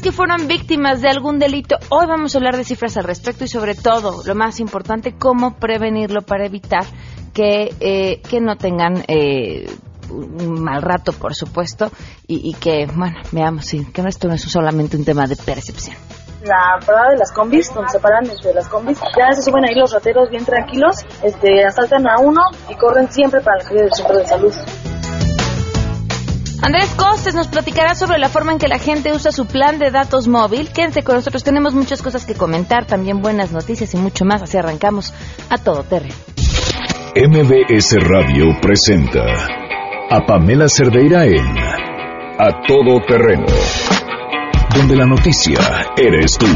que fueron víctimas de algún delito. Hoy vamos a hablar de cifras al respecto y sobre todo, lo más importante, cómo prevenirlo para evitar que, eh, que no tengan eh, un mal rato, por supuesto, y, y que, bueno, veamos, sí, que esto no es solamente un tema de percepción la parada de las combis, donde se paran entre las combis, ya se suben ahí los rateros bien tranquilos, este, asaltan a uno y corren siempre para el del centro de salud. Andrés Costes nos platicará sobre la forma en que la gente usa su plan de datos móvil. Quédense con nosotros, tenemos muchas cosas que comentar, también buenas noticias y mucho más. Así arrancamos a todo terreno. MBS Radio presenta a Pamela Cerdeira en A Todo Terreno donde la noticia eres tú.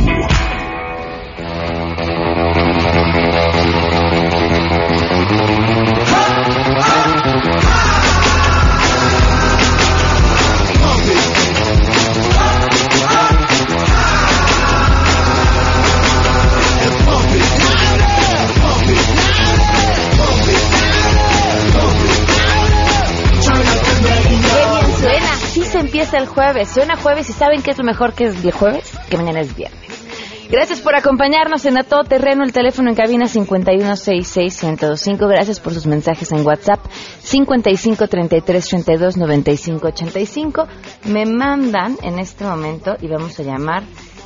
Empieza el jueves. Suena jueves y ¿saben qué es lo mejor que es el jueves? Que mañana es viernes. Gracias por acompañarnos en A Todo Terreno, el teléfono en cabina 5166125. Gracias por sus mensajes en WhatsApp 5533329585. Me mandan en este momento y vamos a llamar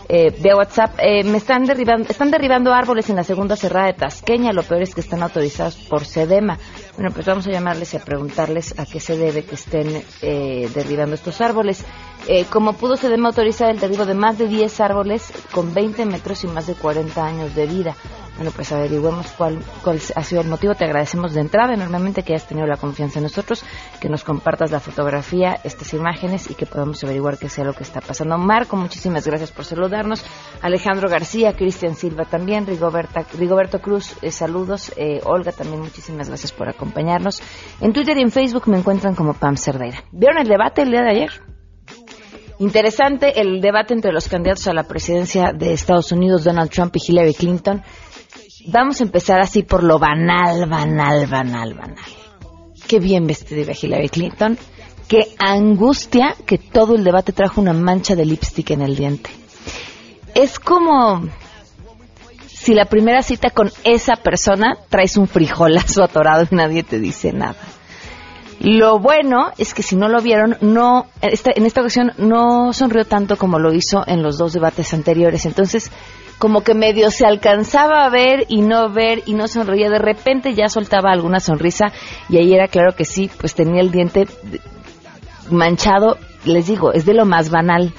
eh, vía WhatsApp, eh, me están derribando, están derribando árboles en la segunda cerrada de Tasqueña, lo peor es que están autorizados por SEDEMA. Bueno, pues vamos a llamarles y a preguntarles a qué se debe que estén eh, derribando estos árboles. Eh, como pudo SEDEMA autorizar el derribo de más de 10 árboles con 20 metros y más de 40 años de vida. Bueno, pues averiguemos cuál, cuál ha sido el motivo. Te agradecemos de entrada enormemente que hayas tenido la confianza en nosotros, que nos compartas la fotografía, estas imágenes y que podamos averiguar qué sea lo que está pasando. Marco, muchísimas gracias por saludarnos. Alejandro García, Cristian Silva también, Rigoberta, Rigoberto Cruz, eh, saludos. Eh, Olga también, muchísimas gracias por acompañarnos. En Twitter y en Facebook me encuentran como Pam Cerdeira. ¿Vieron el debate el día de ayer? Interesante el debate entre los candidatos a la presidencia de Estados Unidos, Donald Trump y Hillary Clinton. Vamos a empezar así por lo banal, banal, banal, banal. Qué bien vestida Hillary Clinton. Qué angustia que todo el debate trajo una mancha de lipstick en el diente. Es como si la primera cita con esa persona traes un frijolazo atorado y nadie te dice nada. Lo bueno es que si no lo vieron, no en esta ocasión no sonrió tanto como lo hizo en los dos debates anteriores. Entonces, como que medio se alcanzaba a ver y no ver y no sonreía. De repente ya soltaba alguna sonrisa y ahí era claro que sí, pues tenía el diente manchado. Les digo, es de lo más banal.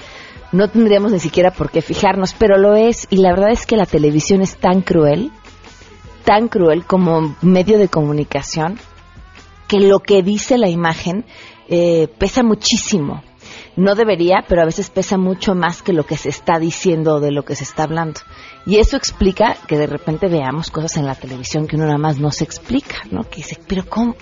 No tendríamos ni siquiera por qué fijarnos, pero lo es. Y la verdad es que la televisión es tan cruel, tan cruel como medio de comunicación, que lo que dice la imagen eh, pesa muchísimo no debería, pero a veces pesa mucho más que lo que se está diciendo o de lo que se está hablando. Y eso explica que de repente veamos cosas en la televisión que uno nada más no se explica, ¿no? Que dice, pero ¿cómo?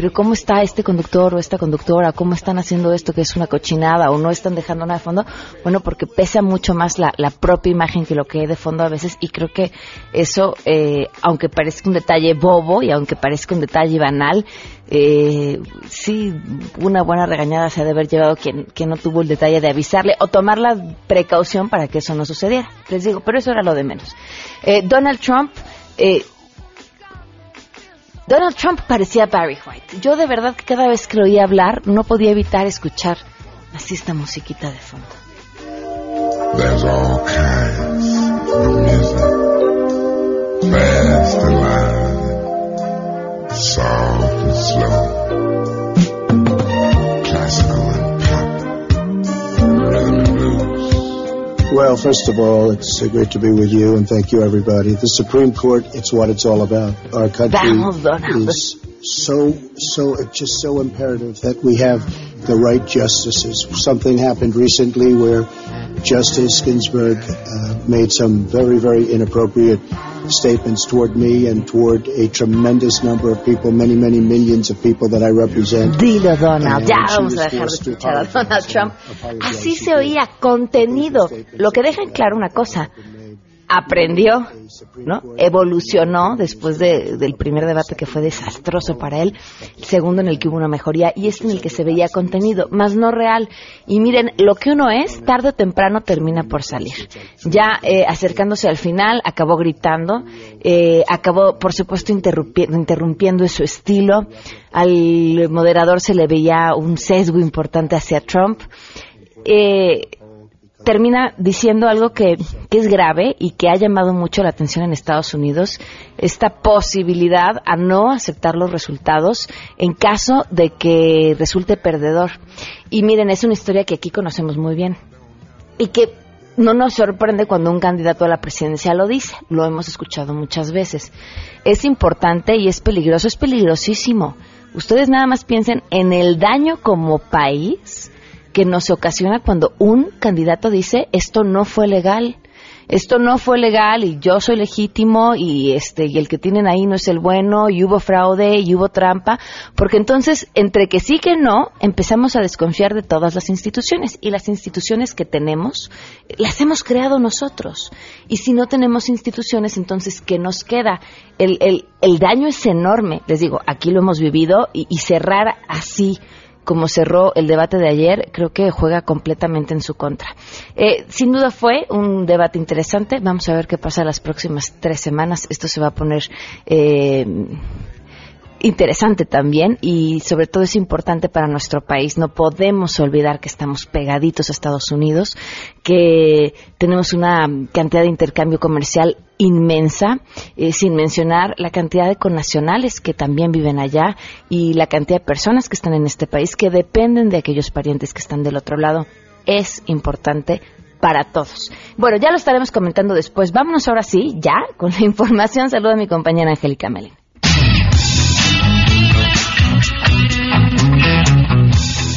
Pero ¿cómo está este conductor o esta conductora? ¿Cómo están haciendo esto que es una cochinada o no están dejando nada de fondo? Bueno, porque pesa mucho más la, propia imagen que lo que hay de fondo a veces y creo que eso, eh, aunque parezca un detalle bobo y aunque parezca un detalle banal, eh, sí, una buena regañada se ha de haber llevado quien, quien no tuvo el detalle de avisarle o tomar la precaución para que eso no sucediera. Les digo, pero eso era lo de menos. Eh, Donald Trump eh, Donald Trump parecía Barry White. Yo de verdad que cada vez que lo oía hablar no podía evitar escuchar así esta musiquita de fondo. There's all kinds of music. Fast and loud. Soft and slow. First of all, it's great to be with you, and thank you, everybody. The Supreme Court, it's what it's all about. Our country is so, so, it's just so imperative that we have the right justices. Something happened recently where Justice Ginsburg uh, made some very, very inappropriate statements toward me and toward a tremendous number of people, many, many millions of people that I represent. Dilo, Donald. Ya vamos a dejar de escuchar a Donald Trump. Así se oía contenido. Lo que deja en claro una cosa. Aprendió, ¿no? Evolucionó después del primer debate que fue desastroso para él, el segundo en el que hubo una mejoría y este en el que se veía contenido, más no real. Y miren, lo que uno es, tarde o temprano termina por salir. Ya eh, acercándose al final, acabó gritando, eh, acabó, por supuesto, interrumpiendo, interrumpiendo su estilo. Al moderador se le veía un sesgo importante hacia Trump. Eh, termina diciendo algo que, es grave y que ha llamado mucho la atención en Estados Unidos, esta posibilidad a no aceptar los resultados en caso de que resulte perdedor. Y miren, es una historia que aquí conocemos muy bien y que no nos sorprende cuando un candidato a la presidencia lo dice, lo hemos escuchado muchas veces. Es importante y es peligroso, es peligrosísimo. Ustedes nada más piensen en el daño como país que nos ocasiona cuando un candidato dice esto no fue legal, esto no fue legal y yo soy legítimo y este y el que tienen ahí no es el bueno y hubo fraude y hubo trampa, porque entonces entre que sí que no empezamos a desconfiar de todas las instituciones y las instituciones que tenemos las hemos creado nosotros. Y si no tenemos instituciones entonces qué nos queda el, el, el daño es enorme. Les digo aquí lo hemos vivido y, y cerrar así como cerró el debate de ayer, creo que juega completamente en su contra. Eh, sin duda fue un debate interesante. Vamos a ver qué pasa las próximas tres semanas. Esto se va a poner. Eh, interesante también y sobre todo es importante para nuestro país. No podemos olvidar que estamos pegaditos a Estados Unidos, que tenemos una cantidad de intercambio comercial inmensa, eh, sin mencionar la cantidad de connacionales que también viven allá y la cantidad de personas que están en este país que dependen de aquellos parientes que están del otro lado. Es importante para todos. Bueno, ya lo estaremos comentando después. Vámonos ahora sí, ya, con la información. Saludo a mi compañera Angélica Melin.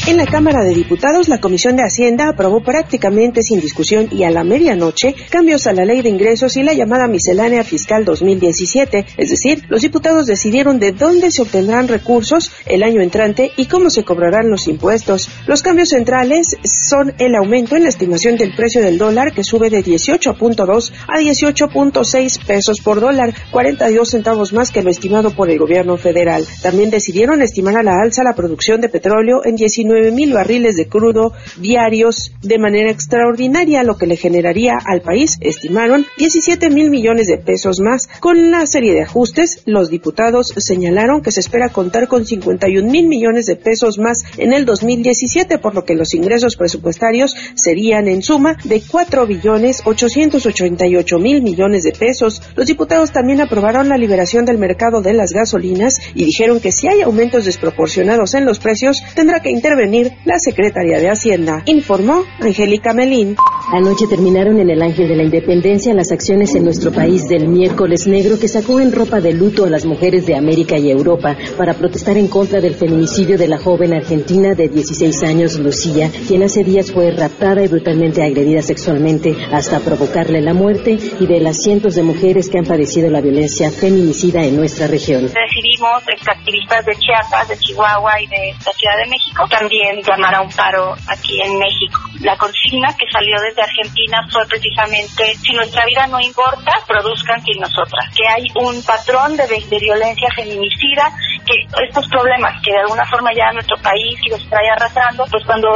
En la Cámara de Diputados, la Comisión de Hacienda aprobó prácticamente sin discusión y a la medianoche cambios a la Ley de Ingresos y la llamada Miscelánea Fiscal 2017. Es decir, los diputados decidieron de dónde se obtendrán recursos el año entrante y cómo se cobrarán los impuestos. Los cambios centrales son el aumento en la estimación del precio del dólar que sube de 18.2 a 18.6 pesos por dólar, 42 centavos más que lo estimado por el gobierno federal. También decidieron estimar a la alza la producción de petróleo en 19 mil barriles de crudo diarios de manera extraordinaria, lo que le generaría al país, estimaron, 17 mil millones de pesos más. Con una serie de ajustes, los diputados señalaron que se espera contar con 51 mil millones de pesos más en el 2017, por lo que los ingresos presupuestarios serían en suma de 4 billones 888 mil millones de pesos. Los diputados también aprobaron la liberación del mercado de las gasolinas y dijeron que si hay aumentos desproporcionados en los precios, tendrá que intervenir la Secretaría de Hacienda, informó Angélica Melín. Anoche terminaron en el Ángel de la Independencia las acciones en nuestro país del miércoles negro que sacó en ropa de luto a las mujeres de América y Europa para protestar en contra del feminicidio de la joven argentina de 16 años, Lucía, quien hace días fue raptada y brutalmente agredida sexualmente hasta provocarle la muerte y de las cientos de mujeres que han padecido la violencia feminicida en nuestra región. Recibimos activistas de Chiapas, de Chihuahua y de la Ciudad de México también llamar a un paro aquí en México. La consigna que salió desde Argentina fue precisamente, si nuestra vida no importa, produzcan sin nosotras. Que hay un patrón de, de violencia feminicida, que estos problemas que de alguna forma ya nuestro país los trae arrastrando, pues cuando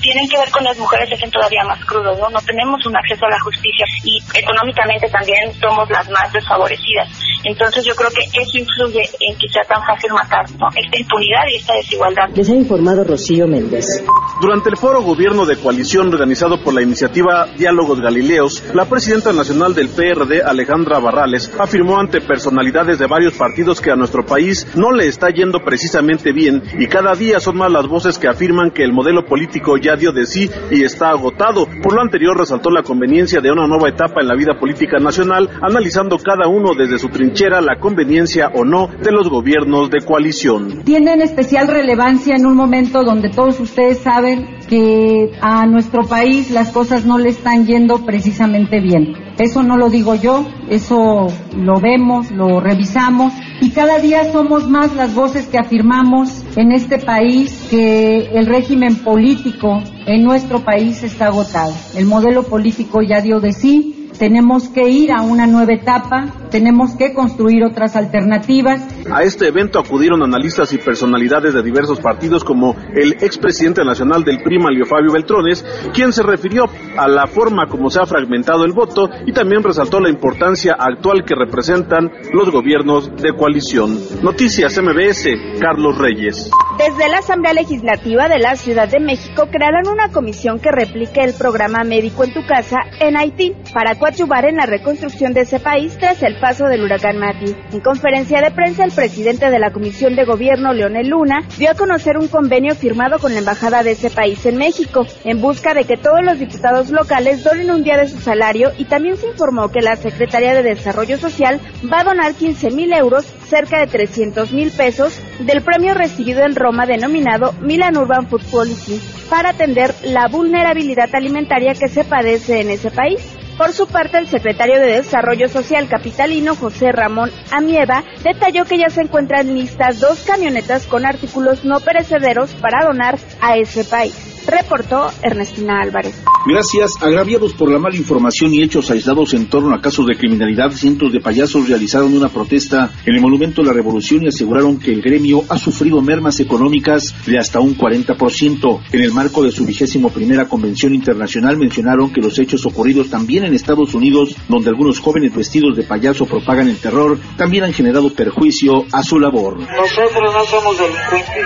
tienen que ver con las mujeres se hacen todavía más crudos, ¿no? No tenemos un acceso a la justicia y económicamente también somos las más desfavorecidas. Entonces yo creo que eso influye en que sea tan fácil matar, ¿no? Esta impunidad y esta desigualdad. Les ha informado Rocío Méndez. Durante el foro Gobierno de Coalición organizado por la iniciativa Diálogos Galileos, la presidenta nacional del PRD, Alejandra Barrales, afirmó ante personalidades de varios partidos que a nuestro país no le está yendo precisamente bien y cada día son más las voces que afirman que el modelo político ya dio de sí y está agotado. Por lo anterior resaltó la conveniencia de una nueva etapa en la vida política nacional, analizando cada uno desde su trinchera la conveniencia o no de los gobiernos de coalición. Tienen especial relevancia en un momento donde todos ustedes saben que a nuestro país las cosas no le están yendo precisamente bien. Eso no lo digo yo, eso lo vemos, lo revisamos y cada día somos más las voces que afirmamos en este país que el régimen político en nuestro país está agotado. El modelo político ya dio de sí, tenemos que ir a una nueva etapa, tenemos que construir otras alternativas. A este evento acudieron analistas y personalidades de diversos partidos como el expresidente nacional del PRI, Malio Fabio Beltrones, quien se refirió a la forma como se ha fragmentado el voto y también resaltó la importancia actual que representan los gobiernos de coalición. Noticias MBS, Carlos Reyes. Desde la Asamblea Legislativa de la Ciudad de México crearán una comisión que replique el programa Médico en tu casa en Haití para coadyuvar en la reconstrucción de ese país tras el paso del huracán Matthew. En conferencia de prensa, el presidente de la Comisión de Gobierno, Leonel Luna, dio a conocer un convenio firmado con la Embajada de ese país en México, en busca de que todos los diputados locales donen un día de su salario y también se informó que la Secretaría de Desarrollo Social va a donar 15 mil euros, cerca de 300 mil pesos, del premio recibido en Roma denominado Milan Urban Food Policy para atender la vulnerabilidad alimentaria que se padece en ese país. Por su parte, el secretario de Desarrollo Social capitalino, José Ramón Amieva, detalló que ya se encuentran listas dos camionetas con artículos no perecederos para donar a ese país. Reportó Ernestina Álvarez. Gracias. Agraviados por la mala información y hechos aislados en torno a casos de criminalidad, cientos de payasos realizaron una protesta en el Monumento a la Revolución y aseguraron que el gremio ha sufrido mermas económicas de hasta un 40%. En el marco de su vigésimo primera convención internacional mencionaron que los hechos ocurridos también en Estados Unidos, donde algunos jóvenes vestidos de payaso propagan el terror, también han generado perjuicio a su labor. Nosotros no somos delincuentes,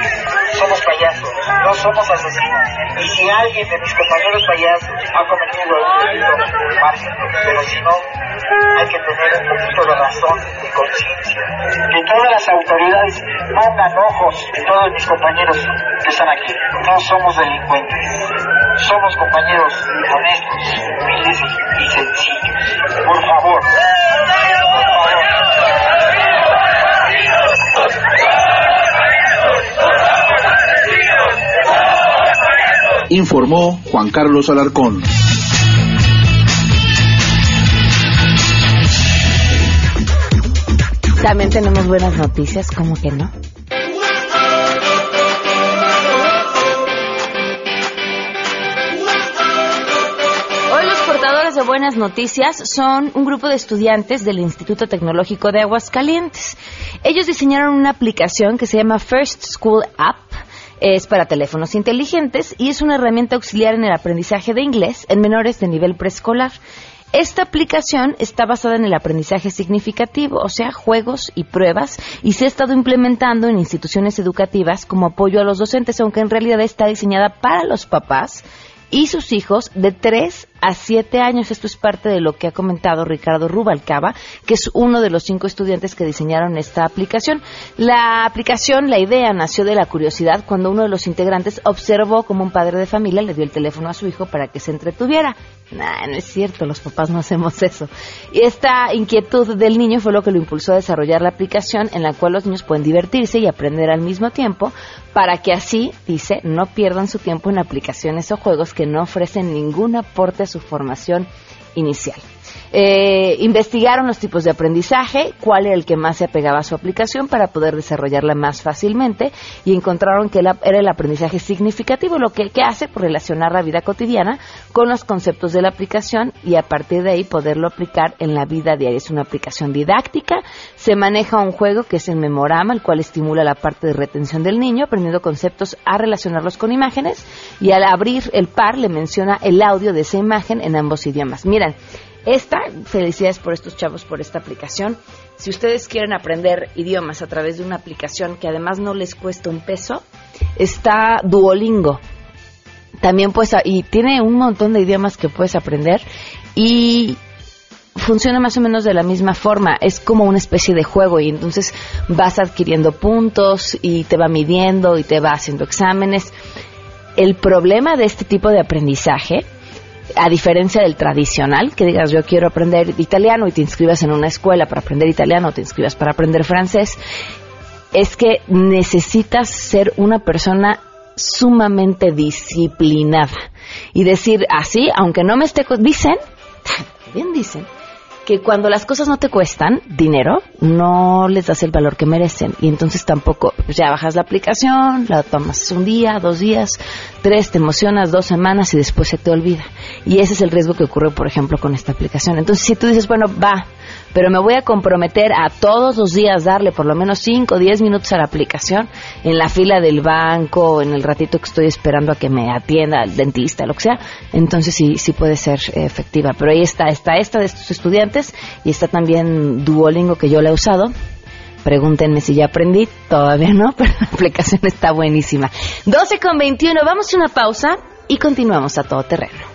somos payasos, no somos asesinos. Y si alguien de mis compañeros payasos ha cometido un delito, máximo, pero si no, hay que tener un poquito de razón, de conciencia. Que todas las autoridades pongan ojos en todos mis compañeros que están aquí. No somos delincuentes, somos compañeros honestos, humildes y sencillos. Por favor, por favor informó Juan Carlos Alarcón. También tenemos buenas noticias, ¿cómo que no? Hoy los portadores de buenas noticias son un grupo de estudiantes del Instituto Tecnológico de Aguascalientes. Ellos diseñaron una aplicación que se llama First School App es para teléfonos inteligentes y es una herramienta auxiliar en el aprendizaje de inglés en menores de nivel preescolar. Esta aplicación está basada en el aprendizaje significativo, o sea, juegos y pruebas, y se ha estado implementando en instituciones educativas como apoyo a los docentes, aunque en realidad está diseñada para los papás y sus hijos de 3 a 7 años. Esto es parte de lo que ha comentado Ricardo Rubalcaba, que es uno de los cinco estudiantes que diseñaron esta aplicación. La aplicación, la idea nació de la curiosidad cuando uno de los integrantes observó como un padre de familia le dio el teléfono a su hijo para que se entretuviera. Nah, no es cierto, los papás no hacemos eso. Y esta inquietud del niño fue lo que lo impulsó a desarrollar la aplicación en la cual los niños pueden divertirse y aprender al mismo tiempo para que así, dice, no pierdan su tiempo en aplicaciones o juegos que no ofrecen ningún aporte a su formación inicial. Eh, investigaron los tipos de aprendizaje, cuál era el que más se apegaba a su aplicación para poder desarrollarla más fácilmente y encontraron que era el aprendizaje significativo, lo que, hace por relacionar la vida cotidiana con los conceptos de la aplicación y a partir de ahí poderlo aplicar en la vida diaria. Es una aplicación didáctica, se maneja un juego que es el memorama, el cual estimula la parte de retención del niño, aprendiendo conceptos a relacionarlos con imágenes y al abrir el par le menciona el audio de esa imagen en ambos idiomas. Miren, esta, felicidades por estos chavos, por esta aplicación. Si ustedes quieren aprender idiomas a través de una aplicación que además no les cuesta un peso, está Duolingo. También pues, y tiene un montón de idiomas que puedes aprender y funciona más o menos de la misma forma. Es como una especie de juego y entonces vas adquiriendo puntos y te va midiendo y te va haciendo exámenes. El problema de este tipo de aprendizaje a diferencia del tradicional, que digas yo quiero aprender italiano y te inscribas en una escuela para aprender italiano o te inscribas para aprender francés, es que necesitas ser una persona sumamente disciplinada y decir así, aunque no me esté... Dicen, bien dicen, que cuando las cosas no te cuestan dinero, no les das el valor que merecen. Y entonces tampoco, pues ya bajas la aplicación, la tomas un día, dos días, tres, te emocionas dos semanas y después se te olvida. Y ese es el riesgo que ocurre, por ejemplo, con esta aplicación. Entonces, si tú dices, bueno, va, pero me voy a comprometer a todos los días darle por lo menos 5 o 10 minutos a la aplicación en la fila del banco, en el ratito que estoy esperando a que me atienda el dentista, lo que sea, entonces sí, sí puede ser efectiva. Pero ahí está, está esta de estos estudiantes y está también Duolingo que yo la he usado. Pregúntenme si ya aprendí, todavía no, pero la aplicación está buenísima. 12 con 21, vamos a una pausa y continuamos a todo terreno.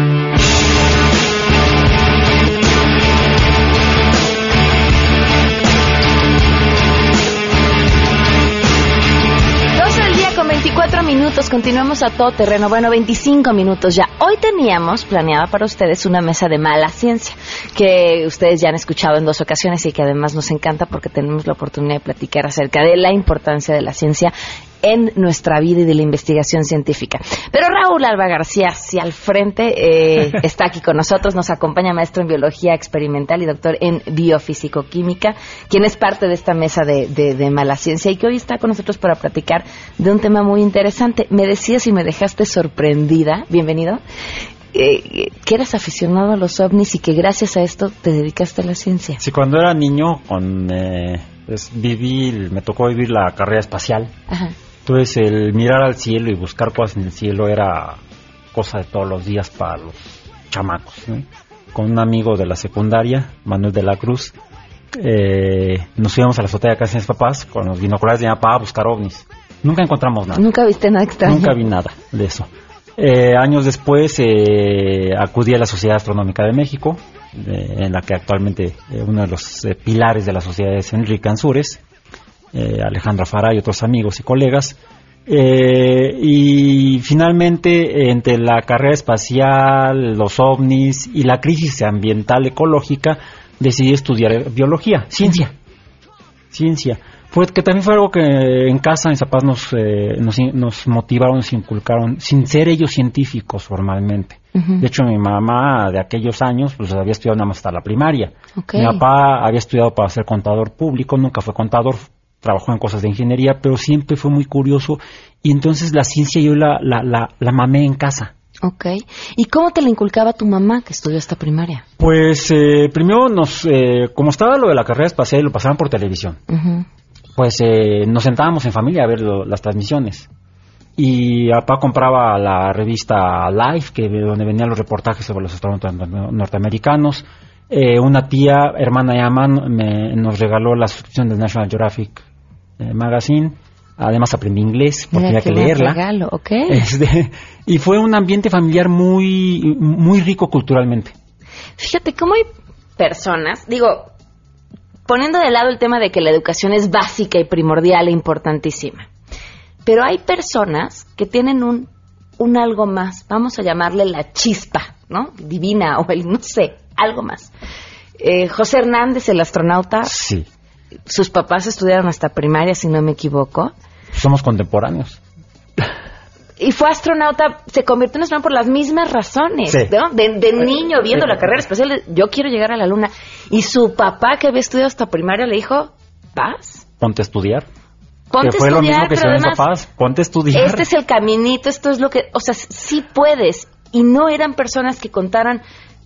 Minutos, continuamos a todo terreno. Bueno, 25 minutos ya. Hoy teníamos planeada para ustedes una mesa de mala ciencia, que ustedes ya han escuchado en dos ocasiones y que además nos encanta porque tenemos la oportunidad de platicar acerca de la importancia de la ciencia en nuestra vida y de la investigación científica. Pero Raúl Alba García, si al frente, eh, está aquí con nosotros, nos acompaña maestro en biología experimental y doctor en biofísico-química, quien es parte de esta mesa de, de, mala ciencia y que hoy está con nosotros para platicar de un tema muy interesante. Me decías y me dejaste sorprendida, bienvenido, eh, que eras aficionado a los ovnis y que gracias a esto te dedicaste a la ciencia. Sí, cuando era niño, con, eh, pues, viví, me tocó vivir la carrera espacial. Ajá. Entonces el mirar al cielo y buscar cosas en el cielo era cosa de todos los días para los chamacos. Con un amigo de la secundaria, Manuel de la Cruz, eh, nos íbamos a la azotea de casa de mis papás con los binoculares de mi papá a buscar ovnis. Nunca encontramos nada. Nunca viste nada extraño. Nunca vi nada de eso. Eh, años después eh, acudí a la Sociedad Astronómica de México, en la que actualmente uno de los pilares de la sociedad es Enrique Ansures, eh, Alejandro Farah y otros amigos y colegas. Eh, y finalmente, entre la carrera espacial, los ovnis y la crisis ambiental ecológica, decidí estudiar biología, ciencia. Ciencia. Fue que también fue algo que en casa mis papás nos, eh, nos, motivaron, nos inculcaron, sin ser ellos científicos formalmente. De hecho, mi mamá de aquellos años pues había estudiado nada más hasta la primaria. Mi papá había estudiado para ser contador público, nunca fue contador, trabajó en cosas de ingeniería, pero siempre fue muy curioso y entonces la ciencia yo la, la, la, mamé en casa. Ok. ¿Y cómo te la inculcaba tu mamá que estudió esta primaria? Pues eh, primero nos, eh, como estaba lo de la carrera espacial, lo pasaban por televisión. Pues eh, nos sentábamos en familia a ver las transmisiones. Y papá compraba la revista Life, que donde venían los reportajes sobre los astronautas norteamericanos. una tía, hermana Yaman, me, nos regaló la suscripción del National Geographic eh, magazine. Además aprendí inglés porque había que leerla. Regalo, okay. Este, y fue un ambiente familiar muy, muy rico culturalmente. Fíjate cómo hay personas, digo, poniendo de lado el tema de que la educación es básica y primordial e importantísima, pero hay personas que tienen un, un algo más, vamos a llamarle la chispa, ¿no? Divina o el, no sé, algo más. Eh, José Hernández, el astronauta, sí sus papás estudiaron hasta primaria, si no me equivoco. Somos contemporáneos. Y fue astronauta, se convirtió en astronauta por las mismas razones, ¿no? De, niño viendo la carrera espacial, yo quiero llegar a la luna. Y su papá, que había estudiado hasta primaria, le dijo, ¿vas? Ponte a estudiar. Ponte que fue estudiar, lo mismo que pero además, papás, ponte a estudiar. Este es el caminito, esto es lo que, o sea, sí puedes. Y no eran personas que contaran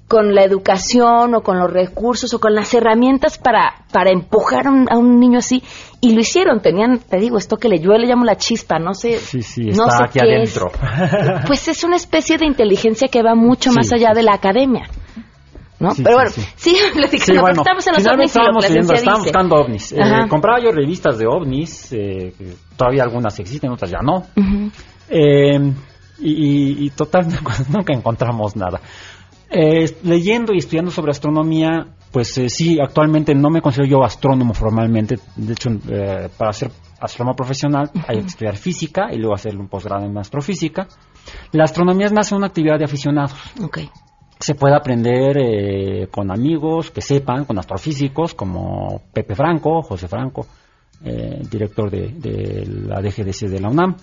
con la educación o con los recursos o con las herramientas para, para empujar a un, niño así y lo hicieron, tenían, te digo, esto que le, yo le llamo la chispa, no sé, sí, sí, está aquí adentro. Pues es una especie de inteligencia que va mucho más allá de la academia. ¿no? Pero bueno, sí, platicando, bueno, estamos en los ovnis estábamos, estábamos buscando ovnis. Eh, compraba yo revistas de ovnis, eh, todavía algunas existen, otras ya no. eh, y, y, total, nunca encontramos nada. Eh, leyendo y estudiando sobre astronomía, pues eh, sí, actualmente no me considero yo astrónomo formalmente. De hecho, eh, para ser astrónomo profesional hay que estudiar física y luego hacer un posgrado en astrofísica. La astronomía es más una actividad de aficionados. Okay. Se puede aprender eh, con amigos que sepan, con astrofísicos como Pepe Franco, José Franco, director de, de, la DGDC de la UNAM.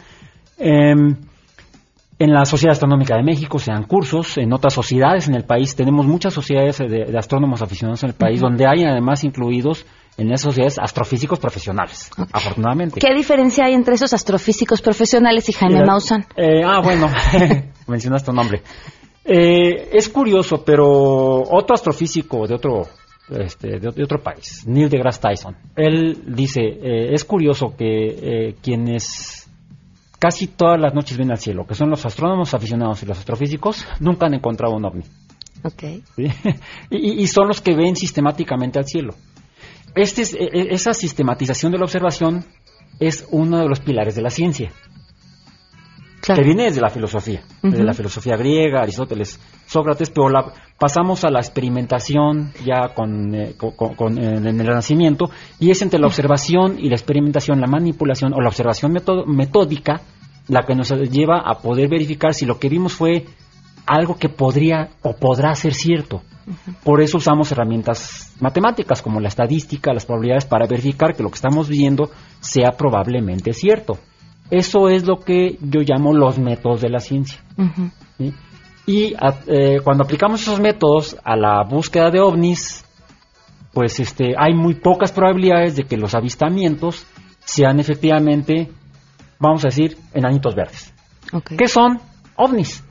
En la Sociedad Astronómica de México se dan cursos, en otras sociedades en el país, tenemos muchas sociedades de, astrónomos aficionados en el país, donde hay además incluidos en esas sociedades astrofísicos profesionales, afortunadamente. ¿Qué diferencia hay entre esos astrofísicos profesionales y Jaime Maussan? Eh, ah, bueno, mencionaste tu nombre. Eh, es curioso, pero otro astrofísico de otro este, de, otro país, Neil deGrasse Tyson, él dice, eh, es curioso que quienes casi todas las noches ven al cielo, que son los astrónomos aficionados y los astrofísicos, nunca han encontrado un ovni. Okay. Y, son los que ven sistemáticamente al cielo. Este e, e, esa sistematización de la observación es uno de los pilares de la ciencia. Que viene desde la filosofía, desde la filosofía griega, Aristóteles, Sócrates, pero la, pasamos a la experimentación ya con, eh, en el Renacimiento, y es entre la observación y la experimentación, la manipulación o la observación metódica la que nos lleva a poder verificar si lo que vimos fue algo que podría o podrá ser cierto. Por eso usamos herramientas matemáticas como la estadística, las probabilidades para verificar que lo que estamos viendo sea probablemente cierto. Eso es lo que yo llamo los métodos de la ciencia. Y eh, cuando aplicamos esos métodos a la búsqueda de ovnis, pues este, hay muy pocas probabilidades de que los avistamientos sean efectivamente vamos a decir, enanitos verdes. ¿Qué son? OVNIs.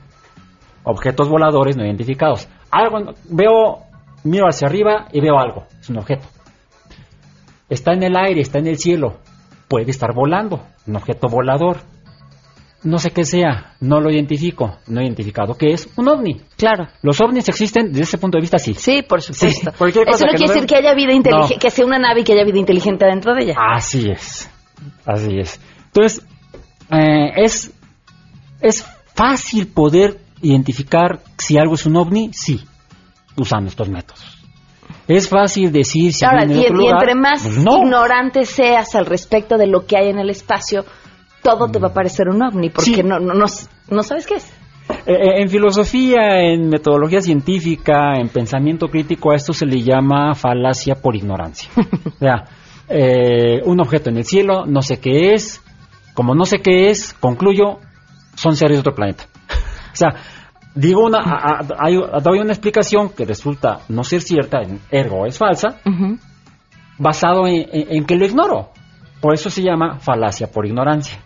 Objetos voladores no identificados. Algo, veo, miro hacia arriba y veo algo. Es un objeto. Está en el aire, está en el cielo. Puede estar volando. Un objeto volador. No sé qué sea, no lo identifico, no he identificado qué es un ovni. Claro. Los ovnis existen desde ese punto de vista, sí. Sí, por supuesto. Eso no quiere decir que haya vida inteligente, que sea una nave y que haya vida inteligente dentro de ella. Así es, así es. Entonces, eh, es, es fácil poder identificar si algo es un ovni, sí, usando estos métodos. Es fácil decir si Ahora, y, entre más pues ignorante seas al respecto de lo que hay en el espacio, todo te va a parecer un ovni, porque no, no, no, sabes qué es. Eh, eh, en filosofía, en metodología científica, en pensamiento crítico, a esto se le llama falacia por ignorancia. o sea, un objeto en el cielo, no sé qué es, como no sé qué es, concluyo, son seres de otro planeta. o sea, digo una, hay, doy una explicación que resulta no ser cierta, ergo es falsa, basado en, que lo ignoro. Por eso se llama falacia por ignorancia.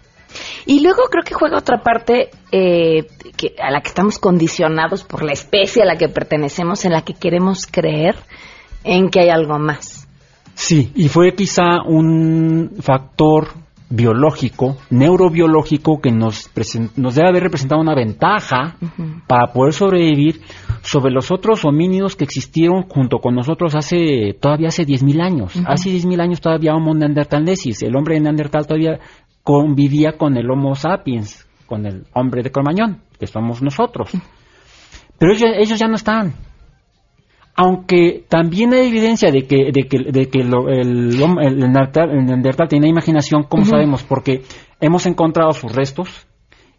Y luego creo que juega otra parte eh, que, a la que estamos condicionados por la especie a la que pertenecemos, en la que queremos creer en que hay algo más. Sí, y fue quizá un factor biológico, neurobiológico, que nos, nos debe haber representado una ventaja para poder sobrevivir sobre los otros homínidos que existieron junto con nosotros hace todavía hace 10.000 años. Hace 10.000 años todavía Homo neanderthalensis, el hombre de Neandertal todavía convivía con el Homo sapiens, con el hombre de Cromañón, que somos nosotros. Pero ellos, ellos ya no están aunque también hay evidencia de que, de que, de que el, el, Neandertal, tiene imaginación, ¿cómo sabemos? Porque hemos encontrado sus restos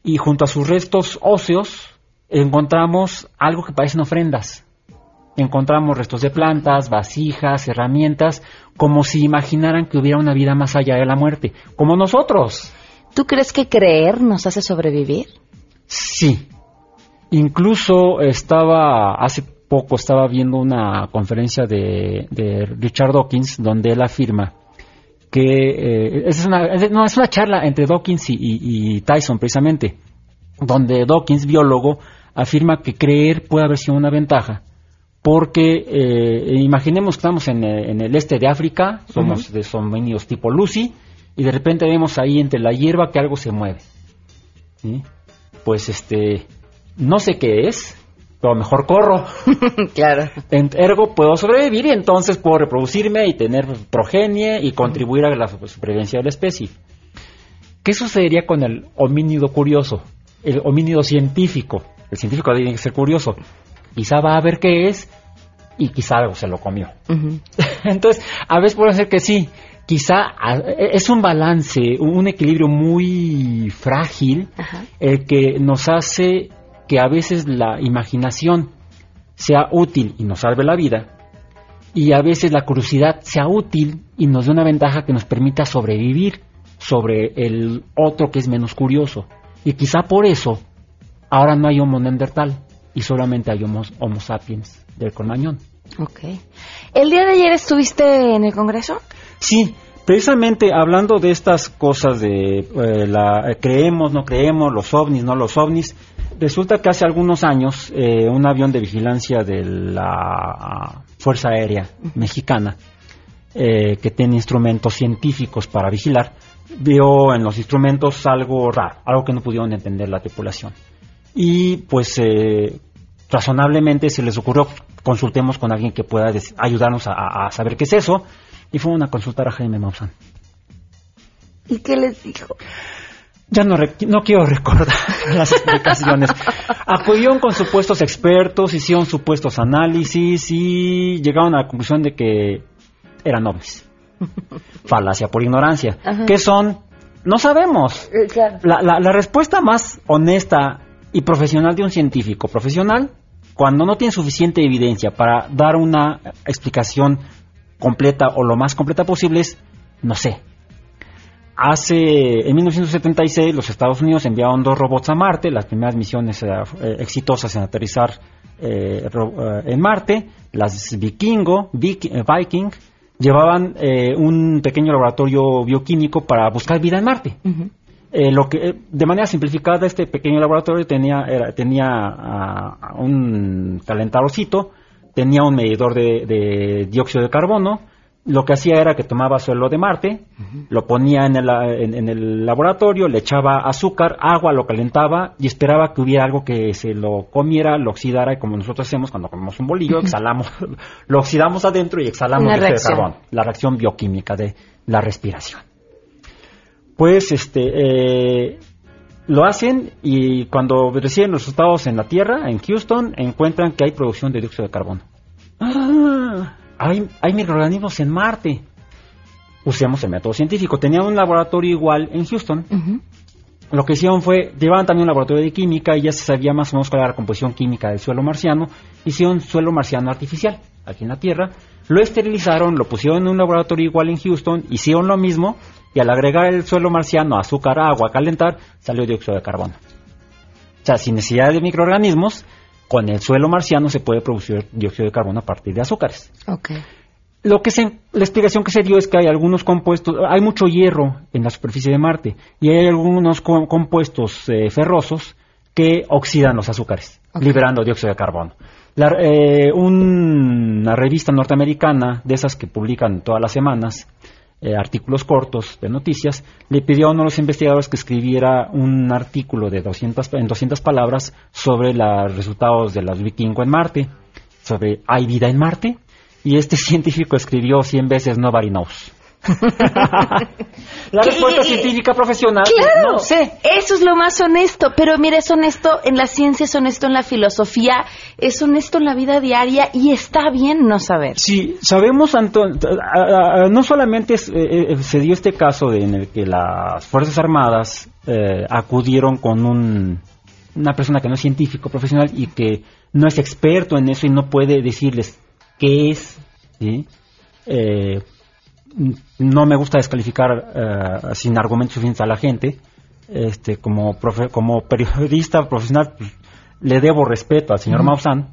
y junto a sus restos óseos encontramos algo que parecen ofrendas. Encontramos restos de plantas, vasijas, herramientas, como si imaginaran que hubiera una vida más allá de la muerte, como nosotros. ¿Tú crees que creer nos hace sobrevivir? Sí. Incluso estaba hace poco estaba viendo una conferencia de, Richard Dawkins donde él afirma que eh, es, una, no, es una charla entre Dawkins y, Tyson precisamente, donde Dawkins, biólogo, afirma que creer puede haber sido una ventaja, porque eh, imaginemos que estamos en, el este de África, somos de somos tipo Lucy, y de repente vemos ahí entre la hierba que algo se mueve. Pues este, no sé qué es, pero mejor corro. claro. Ergo puedo sobrevivir y entonces puedo reproducirme y tener progenie y contribuir a la supervivencia de la especie. ¿Qué sucedería con el homínido curioso? El homínido científico. El científico tiene que ser curioso. Quizá va a ver qué es y quizá algo se lo comió. Entonces, a veces puede ser que sí, quizá es un balance, un equilibrio muy frágil el que nos hace que a veces la imaginación sea útil y nos salve la vida, y a veces la curiosidad sea útil y nos dé una ventaja que nos permita sobrevivir sobre el otro que es menos curioso. Y quizá por eso ahora no hay Homo neandertal y solamente hay Homo, sapiens del Cromañón. Ok. ¿El día de ayer estuviste en el Congreso? Sí, precisamente hablando de estas cosas de eh, la creemos, no creemos, los ovnis, no los ovnis, resulta que hace algunos años eh, un avión de vigilancia de la Fuerza Aérea Mexicana, eh, que tiene instrumentos científicos para vigilar, vio en los instrumentos algo raro, algo que no pudieron entender la tripulación. Y pues eh, razonablemente se les ocurrió consultemos con alguien que pueda ayudarnos a, saber qué es eso. Y fue una consultar a Jaime Maussan. ¿Y qué les dijo? Ya no, no quiero recordar las explicaciones. Acudieron con supuestos expertos, hicieron supuestos análisis y llegaron a la conclusión de que eran ovnis. Falacia por ignorancia. ¿Qué son? No sabemos. Eh, la, la respuesta más honesta y profesional de un científico profesional, cuando no tiene suficiente evidencia para dar una explicación completa o lo más completa posible, es no sé, Hace, en 1976, los Estados Unidos enviaron dos robots a Marte, las primeras misiones eh, eh, exitosas en aterrizar eh, en Marte, las Vikingo, Viking, llevaban un pequeño laboratorio bioquímico para buscar vida en Marte. lo que, de manera simplificada, este pequeño laboratorio tenía, tenía ah, un calentadorcito, tenía un medidor de dióxido de carbono, lo que hacía era que tomaba suelo de Marte, lo ponía en el, en, el, laboratorio, le echaba azúcar, agua, lo calentaba y esperaba que hubiera algo que se lo comiera, lo oxidara y como nosotros hacemos cuando comemos un bolillo, exhalamos, lo oxidamos adentro y exhalamos el carbón, la reacción bioquímica de la respiración. Pues este eh, lo hacen y cuando reciben los resultados en la Tierra, en Houston, encuentran que hay producción de dióxido de carbono. ¡Ah! Hay, microorganismos en Marte. Usemos el método científico. Tenían un laboratorio igual en Houston. Lo que hicieron fue, llevaban también un laboratorio de química y ya se sabía más o menos cuál era la composición química del suelo marciano. Hicieron suelo marciano artificial aquí en la Tierra. Lo esterilizaron, lo pusieron en un laboratorio igual en Houston, hicieron lo mismo y al agregar el suelo marciano, azúcar, agua, calentar, salió dióxido de carbono. O sea, sin necesidad de microorganismos, con el suelo marciano se puede producir dióxido de carbono a partir de azúcares. Okay. Lo que se, la explicación que se dio es que hay algunos compuestos, hay mucho hierro en la superficie de Marte y hay algunos compuestos eh, ferrosos que oxidan los azúcares, liberando dióxido de carbono. Eh, una revista norteamericana, de esas que publican todas las semanas, eh, artículos cortos de noticias, le pidió a uno de los investigadores que escribiera un artículo de 200, en 200 palabras sobre los resultados de las vikingos en Marte, sobre ¿hay vida en Marte? Y este científico escribió 100 veces Nobody knows. la respuesta científica profesional. Claro, no sé. Eso es lo más honesto. Pero mire, es honesto en la ciencia, es honesto en la filosofía, es honesto en la vida diaria y está bien no saber. Sí, sabemos, no solamente eh, eh, se dio este caso en el que las Fuerzas Armadas eh, acudieron con una persona que no es científico profesional y que no es experto en eso y no puede decirles qué es. ¿sí? No me gusta descalificar uh, sin argumentos suficientes a la gente. Este, como, como periodista profesional, pues, le debo respeto al señor Maussan,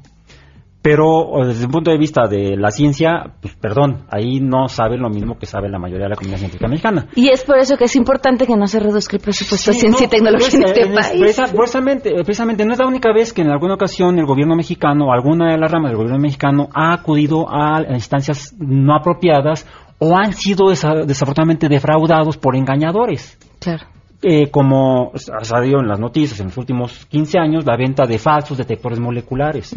pero desde el punto de vista de la ciencia, pues perdón, ahí no sabe lo mismo que sabe la mayoría de la comunidad científica mexicana. Y es por eso que es importante que no se reduzca el presupuesto de ciencia y tecnología en este país. precisamente, precisamente, no es la única vez que en alguna ocasión el gobierno mexicano, alguna de las ramas del gobierno mexicano, ha acudido a instancias no apropiadas o han sido desafortunadamente defraudados por engañadores. Claro. Eh, como ha salido en las noticias en los últimos 15 años, la venta de falsos detectores moleculares.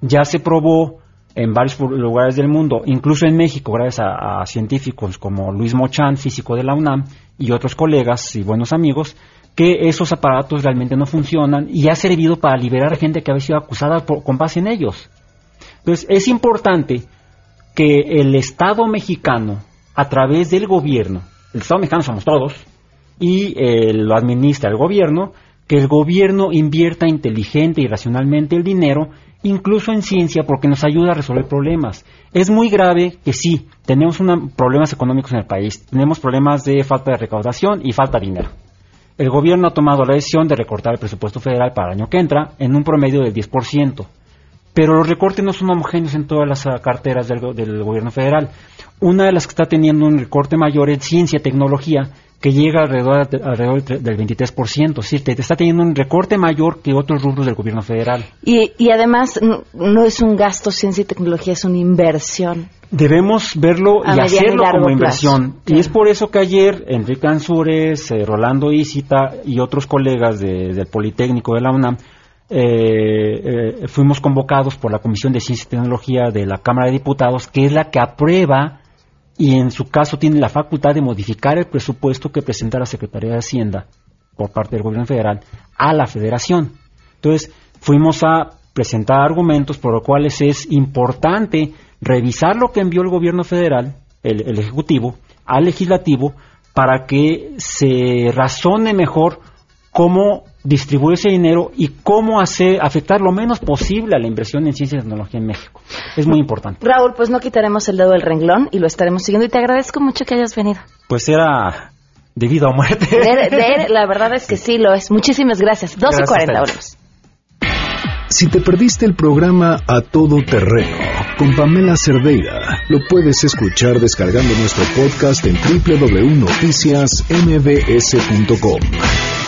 Ya se probó en varios lugares del mundo, incluso en México, gracias a, científicos como Luis Mochan, físico de la UNAM, y otros colegas y buenos amigos, que esos aparatos realmente no funcionan y ha servido para liberar gente que había sido acusada con base en ellos. Entonces, es importante que el Estado mexicano, a través del gobierno, el Estado mexicano somos todos, y eh, lo administra el gobierno, que el gobierno invierta inteligente y racionalmente el dinero, incluso en ciencia, porque nos ayuda a resolver problemas. Es muy grave que sí, tenemos problemas económicos en el país, tenemos problemas de falta de recaudación y falta de dinero. El gobierno ha tomado la decisión de recortar el presupuesto federal para el año que entra en un promedio del 10%. Pero los recortes no son homogéneos en todas las ah, carteras del, del gobierno federal. Una de las que está teniendo un recorte mayor es ciencia y tecnología, que llega alrededor, alrededor del 23%, es decir, te, está teniendo un recorte mayor que otros rubros del gobierno federal. Y, y además no, es un gasto ciencia y tecnología, es una inversión. Debemos verlo y hacerlo como inversión. Y es por eso que ayer Enrique Ansúrez, eh, Rolando Isita y otros colegas del Politécnico de la UNAM eh, eh, fuimos convocados por la Comisión de Ciencia y Tecnología de la Cámara de Diputados, que es la que aprueba y en su caso tiene la facultad de modificar el presupuesto que presenta la Secretaría de Hacienda por parte del gobierno federal a la federación. Entonces, fuimos a presentar argumentos por los cuales es importante revisar lo que envió el gobierno federal, el, el Ejecutivo, al Legislativo, para que se razone mejor cómo distribuir ese dinero y cómo hacer afectar lo menos posible a la inversión en ciencia y tecnología en México. Es muy importante. Raúl, pues no quitaremos el dedo del renglón y lo estaremos siguiendo y te agradezco mucho que hayas venido. Pues era debido a muerte. la verdad es que sí lo es. Muchísimas gracias. 12 y 40 horas. Si te perdiste el programa A Todo Terreno con Pamela Cerdeira, lo puedes escuchar descargando nuestro podcast en www.noticiasmbs.com.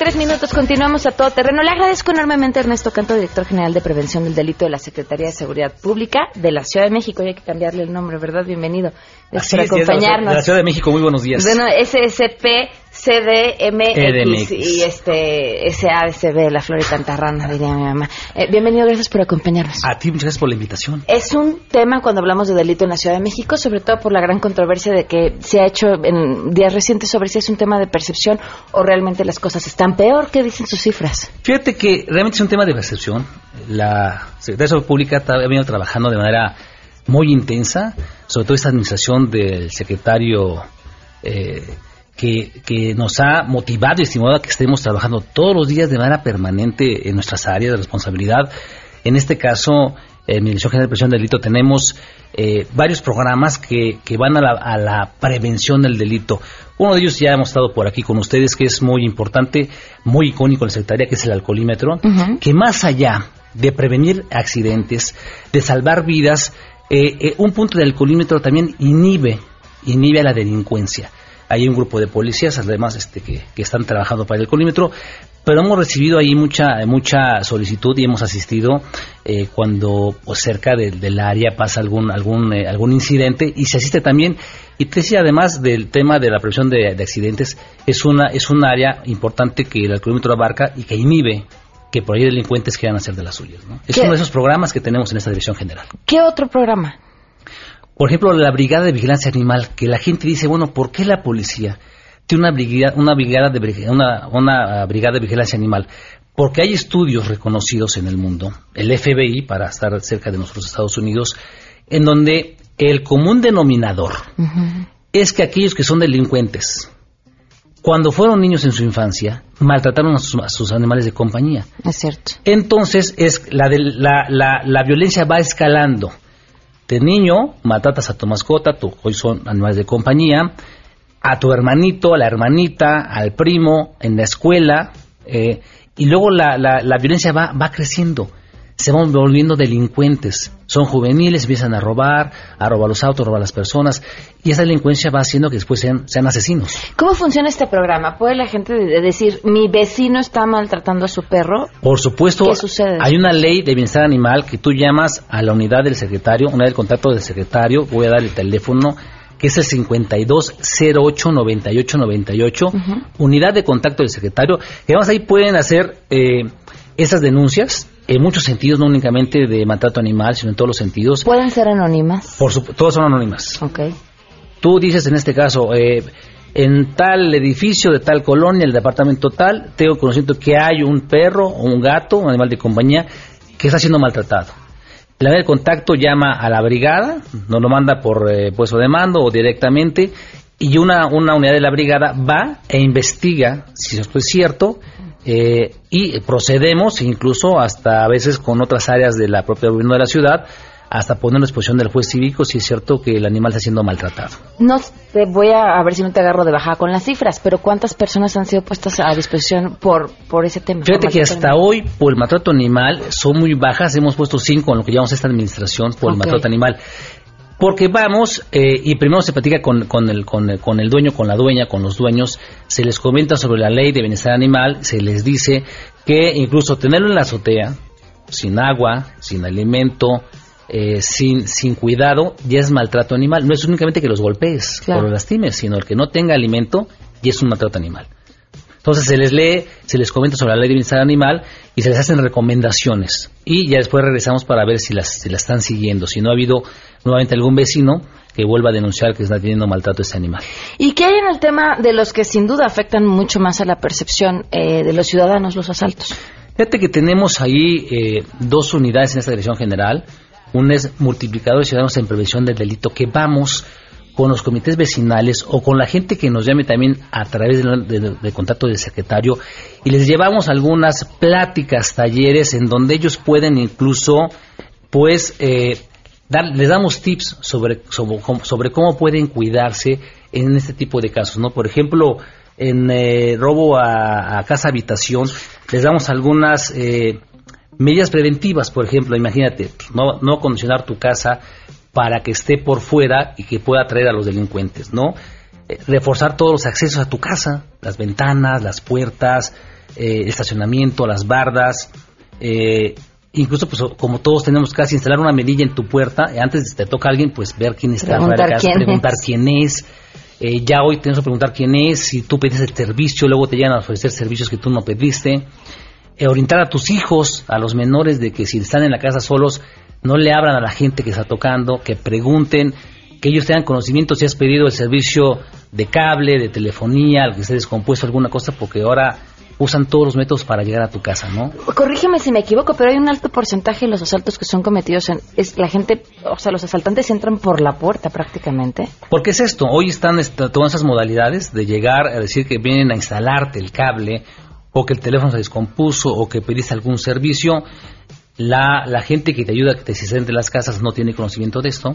43 minutos, continuamos a todo terreno. Le agradezco enormemente a Ernesto Canto, director general de Prevención del Delito de la Secretaría de Seguridad Pública de la Ciudad de México. hay que cambiarle el nombre, ¿verdad? Bienvenido. Gracias por acompañarnos. De la Ciudad de México, muy buenos días. Bueno, SSP CDMX y este SASB, la flor y cantarrana, diría mi mamá. Eh, bienvenido, gracias por acompañarnos. A ti, muchas gracias por la invitación. Es un tema cuando hablamos de delito en la Ciudad de México, sobre todo por la gran controversia de que se ha hecho en días recientes sobre si es un tema de percepción o realmente las cosas están peor. ¿Qué dicen sus cifras? Fíjate que realmente es un tema de percepción. La Secretaría de Salud Pública ha venido trabajando de manera muy intensa, sobre todo esta administración del secretario eh, que, nos ha motivado y estimulado a que estemos trabajando todos los días de manera permanente en nuestras áreas de responsabilidad. En este caso, en mi Dirección General de Presión del Delito tenemos eh, varios programas que, van a la, prevención del delito. Uno de ellos ya hemos estado por aquí con ustedes, que es muy importante, muy icónico en la Secretaría, que es el alcoholímetro, que más allá de prevenir accidentes, de salvar vidas, eh, eh, un punto del alcoholímetro también inhibe, inhibe a la delincuencia. Hay un grupo de policías, además, este, que, están trabajando para el alcoholímetro, pero hemos recibido ahí mucha mucha solicitud y hemos asistido eh, cuando pues, cerca del área pasa algún algún eh, algún incidente y se asiste también y te decía además del tema de la prevención de, accidentes es una es un área importante que el alcoholímetro abarca y que inhibe que por ahí delincuentes quieran hacer de las suyas. Es uno de esos programas que tenemos en esta dirección general. ¿Qué otro programa? Por ejemplo, la Brigada de Vigilancia Animal, que la gente dice, bueno, ¿por qué la policía tiene una brigada, una brigada, de, una, una brigada de vigilancia animal? Porque hay estudios reconocidos en el mundo, el FBI, para estar cerca de nuestros Estados Unidos, en donde el común denominador es que aquellos que son delincuentes, cuando fueron niños en su infancia, maltrataron a sus, animales de compañía. Es cierto. Entonces, es la, de, la, la, la violencia va escalando de niño maltratas a tu mascota, tu, hoy son animales de compañía, a tu hermanito, a la hermanita, al primo, en la escuela, eh, y luego la, la, violencia va, va creciendo se van volviendo delincuentes. Son juveniles, empiezan a robar, a robar los autos, a robar las personas, y esa delincuencia va haciendo que después sean, sean asesinos. ¿Cómo funciona este programa? ¿Puede la gente decir, mi vecino está maltratando a su perro? Por supuesto, ¿Qué sucede? hay una ley de bienestar animal que tú llamas a la unidad del secretario, unidad del contacto del secretario, voy a dar el teléfono, que es el 52089898, unidad de contacto del secretario, que además ahí pueden hacer eh, esas denuncias en muchos sentidos, no únicamente de maltrato animal, sino en todos los sentidos. ¿Pueden ser anónimas? Por todos son anónimas. Ok. Tú dices en este caso, eh, en tal edificio de tal colonia, el departamento tal, tengo conocimiento que hay un perro o un gato, un animal de compañía, que está siendo maltratado. La de contacto llama a la brigada, nos lo manda por eh, puesto de mando o directamente, y una, una unidad de la brigada va e investiga si esto es cierto, eh, y procedemos incluso hasta a veces con otras áreas de la propia gobierno de la ciudad hasta poner la exposición del juez cívico si es cierto que el animal está siendo maltratado. No te voy a, ver si no te agarro de bajada con las cifras, pero ¿cuántas personas han sido puestas a disposición por, por ese tema? Fíjate que hasta hoy, por el maltrato animal, son muy bajas. Hemos puesto cinco en lo que llamamos esta administración por el maltrato animal. Porque vamos eh, y primero se platica con, con, el, con, el, con el dueño, con la dueña, con los dueños, se les comenta sobre la ley de bienestar animal, se les dice que incluso tenerlo en la azotea, sin agua, sin alimento, eh, sin, sin cuidado, ya es maltrato animal. No es únicamente que los golpees o los lastimes, sino el que no tenga alimento ya es un maltrato animal. Entonces se les lee, se les comenta sobre la ley de bienestar animal y se les hacen recomendaciones. Y ya después regresamos para ver si las, si las están siguiendo. Si no ha habido nuevamente algún vecino que vuelva a denunciar que está teniendo maltrato a este animal. ¿Y qué hay en el tema de los que sin duda afectan mucho más a la percepción eh, de los ciudadanos, los asaltos? Fíjate que tenemos ahí eh, dos unidades en esta dirección general. Un es multiplicador de ciudadanos en prevención del delito, que vamos con los comités vecinales o con la gente que nos llame también a través de, contacto del secretario y les llevamos algunas pláticas, talleres en donde ellos pueden incluso, pues, eh, dar, les damos tips sobre, sobre, cómo pueden cuidarse en este tipo de casos, ¿no? Por ejemplo, en eh, robo a, casa habitación, les damos algunas eh, Medidas preventivas, por ejemplo, imagínate, no, no condicionar tu casa para que esté por fuera y que pueda atraer a los delincuentes, ¿no? Eh, reforzar todos los accesos a tu casa, las ventanas, las puertas, eh, el estacionamiento, las bardas, eh, incluso pues como todos tenemos casi instalar una medilla en tu puerta, antes de te toca a alguien, pues ver quién está preguntar fuera de casa, preguntar quién es. ya hoy tenemos que preguntar quién es, si tú pediste el servicio, luego te llegan a ofrecer servicios que tú no pediste. Eh, orientar a tus hijos, a los menores, de que si están en la casa solos, no le abran a la gente que está tocando, que pregunten, que ellos tengan conocimiento si has pedido el servicio de cable, de telefonía, al que esté descompuesto alguna cosa, porque ahora usan todos los métodos para llegar a tu casa, ¿no? Corrígeme si me equivoco, pero hay un alto porcentaje de los asaltos que son cometidos en es la gente, o sea, los asaltantes entran por la puerta prácticamente. Porque es esto, hoy están todas esas modalidades de llegar a decir que vienen a instalarte el cable o que el teléfono se descompuso o que pediste algún servicio, la, la gente que te ayuda, que te asiste de las casas no tiene conocimiento de esto,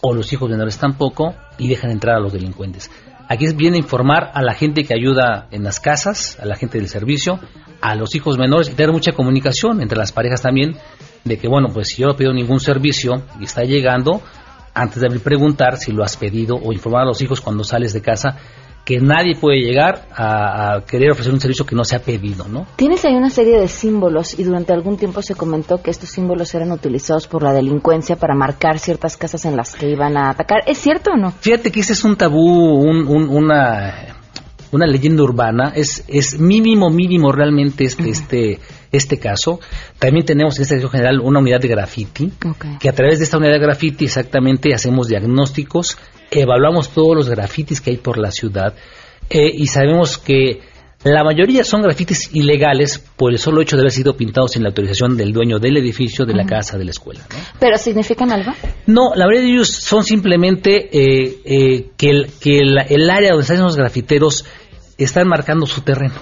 o los hijos menores tampoco, y dejan entrar a los delincuentes. Aquí viene a informar a la gente que ayuda en las casas, a la gente del servicio, a los hijos menores y tener mucha comunicación entre las parejas también, de que, bueno, pues si yo no pido ningún servicio y está llegando, antes de preguntar si lo has pedido o informar a los hijos cuando sales de casa que nadie puede llegar a, querer ofrecer un servicio que no se ha pedido, ¿no? Tienes ahí una serie de símbolos y durante algún tiempo se comentó que estos símbolos eran utilizados por la delincuencia para marcar ciertas casas en las que iban a atacar. ¿Es cierto o no? Fíjate que ese es un tabú, una una leyenda urbana, es, es mínimo, mínimo realmente este, este, este caso. También tenemos en esta dirección general una unidad de graffiti, que a través de esta unidad de graffiti exactamente hacemos diagnósticos, evaluamos todos los grafitis que hay por la ciudad eh, y sabemos que la mayoría son grafitis ilegales por el solo hecho de haber sido pintados sin la autorización del dueño del edificio, de la casa, de la escuela. ¿Pero significan algo? No, la mayoría de ellos son simplemente eh, eh, que, el, que el, área donde están los grafiteros están marcando su terreno.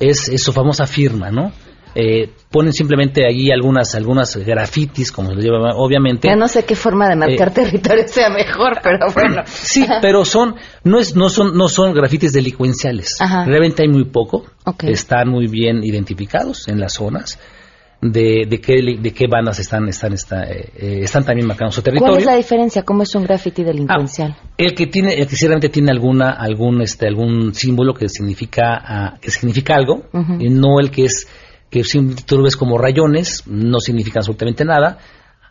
Es, es su famosa firma, ¿no? Eh, ponen simplemente allí algunas algunas grafitis, como se lleva, obviamente. Ya no sé qué forma de marcar eh, territorio sea mejor, pero bueno. Sí, pero son no es no son no son grafitis delincuenciales. Realmente hay muy poco. Están muy bien identificados en las zonas de, de, qué, de qué bandas están, están, eh, eh, están también marcando su territorio. ¿Cuál es la diferencia? ¿Cómo es un graffiti delincuencial? Ah, el que tiene, el que ciertamente tiene alguna, algún, este, algún símbolo que significa, ah, que significa algo, y no el que es, que tú lo ves como rayones, no significa absolutamente nada.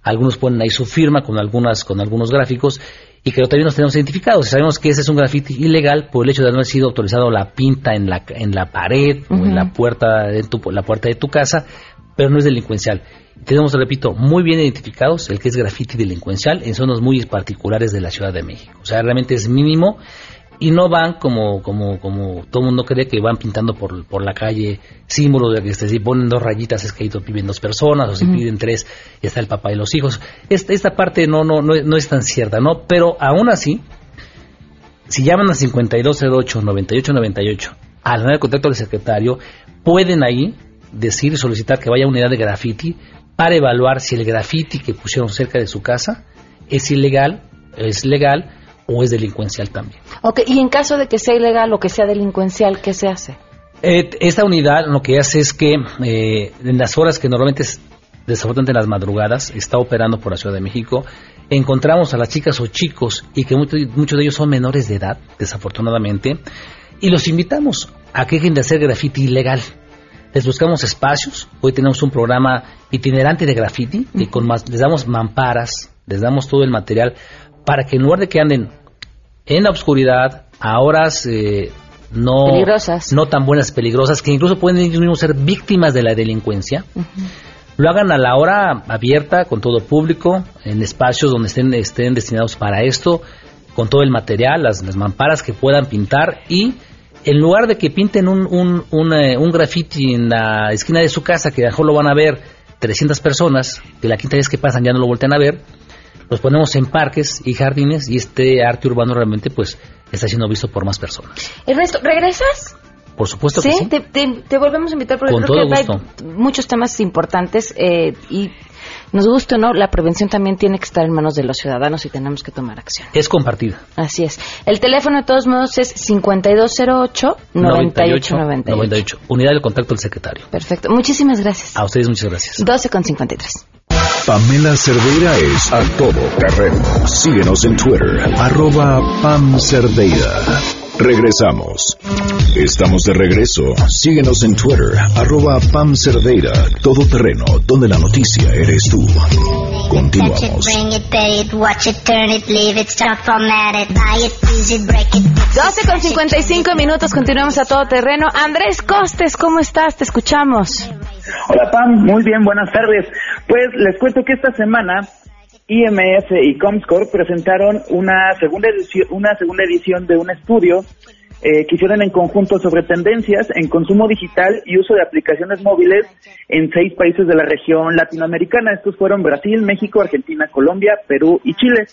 Algunos ponen ahí su firma con algunas, con algunos gráficos, y que también nos tenemos identificados. Sabemos que ese es un grafiti ilegal por el hecho de no haber sido autorizado la pinta en la, en la pared o en la puerta, de tu, la puerta de tu casa, pero no es delincuencial. Tenemos, repito, muy bien identificados el que es grafiti delincuencial en zonas muy particulares de la Ciudad de México. O sea, realmente es mínimo y no van como como como todo mundo cree que van pintando por, por la calle símbolos de que si ponen dos rayitas es que ahí viven dos personas o si piden tres está el papá y los hijos. Esta, esta parte no, no no no es tan cierta no pero aún así si llaman a 5208 9898 al de contacto del secretario pueden ahí decir y solicitar que vaya a unidad de graffiti para evaluar si el graffiti que pusieron cerca de su casa es ilegal es legal o es delincuencial también. Ok, y en caso de que sea ilegal o que sea delincuencial, ¿qué se hace? Eh, esta unidad lo que hace es que eh, en las horas que normalmente es desafortunadamente en las madrugadas, está operando por la Ciudad de México, encontramos a las chicas o chicos y que muchos, de ellos son menores de edad, desafortunadamente, y los invitamos a que dejen de hacer grafiti ilegal. Les buscamos espacios, hoy tenemos un programa itinerante de grafiti y con más, les damos mamparas, les damos todo el material para que en lugar de que anden en la oscuridad, a horas eh, no, no tan buenas, peligrosas, que incluso pueden ellos mismos ser víctimas de la delincuencia, lo hagan a la hora abierta, con todo público, en espacios donde estén, estén destinados para esto, con todo el material, las, mamparas que puedan pintar y en lugar de que pinten un, un, un, eh, un graffiti en la esquina de su casa, que a lo mejor lo van a ver 300 personas, que la quinta vez que pasan ya no lo voltean a ver, los ponemos en parques y jardines y este arte urbano realmente pues está siendo visto por más personas. Ernesto, ¿regresas? Por supuesto que sí. Te, te, volvemos a invitar porque creo que hay muchos temas importantes eh, y nos gusta o no, la prevención también tiene que estar en manos de los ciudadanos y tenemos que tomar acción. Es compartida. Así es. El teléfono de todos modos es 5208-9898. 98. Unidad de contacto del secretario. Perfecto. Muchísimas gracias. A ustedes muchas gracias. 12 con 53. Pamela Cerdeira es a todo terreno. Síguenos en Twitter, arroba Pam Cerdeira. Regresamos. Estamos de regreso. Síguenos en Twitter, arroba Pam Cerdeira, todo terreno, donde la noticia eres tú. Continuamos. 12 con 55 minutos, continuamos a todo terreno. Andrés Costes, ¿cómo estás? Te escuchamos. Hola Pam, muy bien, buenas tardes. Pues les cuento que esta semana IMS y Comscore presentaron una segunda edición, una segunda edición de un estudio eh, que hicieron en conjunto sobre tendencias en consumo digital y uso de aplicaciones móviles en seis países de la región latinoamericana. Estos fueron Brasil, México, Argentina, Colombia, Perú y Chile.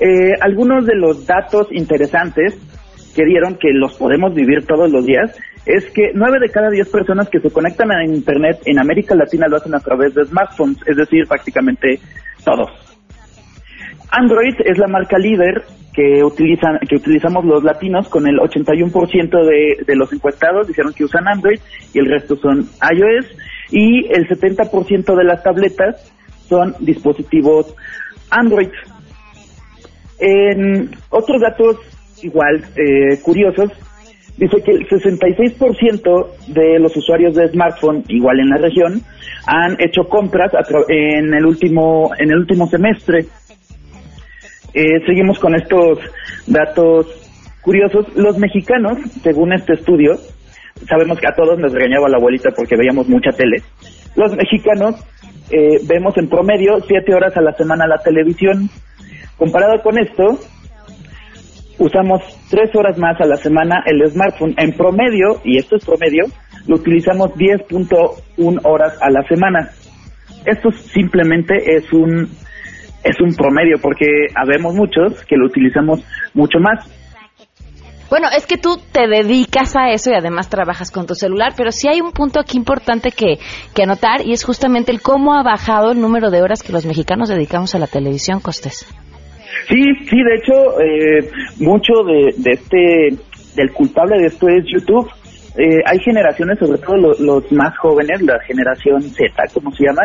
Eh, algunos de los datos interesantes que dieron, que los podemos vivir todos los días, es que nueve de cada diez personas que se conectan a Internet en América Latina lo hacen a través de smartphones, es decir, prácticamente todos. Android es la marca líder que utilizan que utilizamos los latinos con el 81% de, de los encuestados dijeron que usan Android y el resto son iOS y el 70% de las tabletas son dispositivos Android. Otros datos igual eh, curiosos, dice que el 66% de los usuarios de smartphone, igual en la región, han hecho compras en el último en el último semestre. Eh, seguimos con estos datos curiosos. Los mexicanos, según este estudio, sabemos que a todos nos regañaba la abuelita porque veíamos mucha tele. Los mexicanos eh, vemos en promedio siete horas a la semana la televisión. Comparado con esto, usamos tres horas más a la semana el smartphone. En promedio, y esto es promedio, lo utilizamos 10.1 horas a la semana. Esto simplemente es un es un promedio porque habemos muchos que lo utilizamos mucho más. Bueno, es que tú te dedicas a eso y además trabajas con tu celular, pero sí hay un punto aquí importante que, que anotar y es justamente el cómo ha bajado el número de horas que los mexicanos dedicamos a la televisión, Costes. Sí, sí, de hecho, eh, mucho de, este, del culpable de esto es YouTube. Eh, hay generaciones, sobre todo los, más jóvenes, la generación Z, como se llama,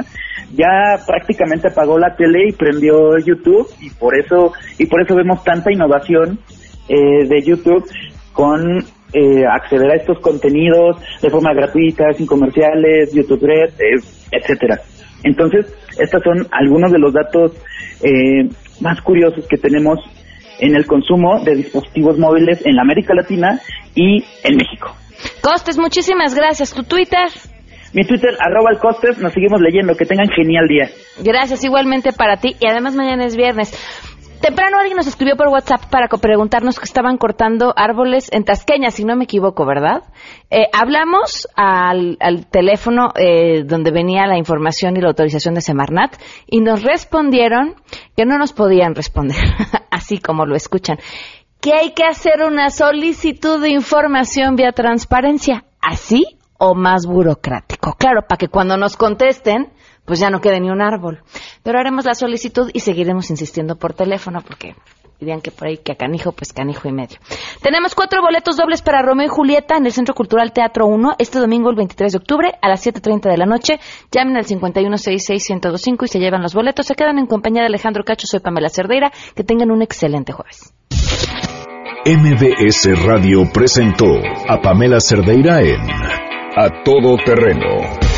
ya prácticamente apagó la tele y prendió YouTube y por eso y por eso vemos tanta innovación eh, de YouTube con acceder a estos contenidos de forma gratuita, sin comerciales, YouTube Red, etcétera. Entonces, estos son algunos de los datos eh, más curiosos que tenemos en el consumo de dispositivos móviles en la América Latina y en México. Costes, muchísimas gracias. ¿Tu Twitter? Mi Twitter, arroba el Costes, nos seguimos leyendo. Que tengan genial día. Gracias igualmente para ti y además mañana es viernes. Temprano alguien nos escribió por WhatsApp para preguntarnos que estaban cortando árboles en Tasqueña, si no me equivoco, ¿verdad? Eh, hablamos al, teléfono eh, donde venía la información y la autorización de Semarnat y nos respondieron que no nos podían responder, así como lo escuchan, que hay que hacer una solicitud de información vía transparencia, así o más burocrático. Claro, para que cuando nos contesten pues ya no quede ni un árbol. Pero haremos la solicitud y seguiremos insistiendo por teléfono porque dirían que por ahí que a canijo, pues canijo y medio. Tenemos cuatro boletos dobles para Romeo y Julieta en el Centro Cultural Teatro 1 este domingo el 23 de octubre a las 7.30 de la noche. Llamen al 5166-1025 y se llevan los boletos. Se quedan en compañía de Alejandro Cacho, soy Pamela Cerdeira. Que tengan un excelente jueves. MBS Radio presentó a Pamela Cerdeira en A Todo Terreno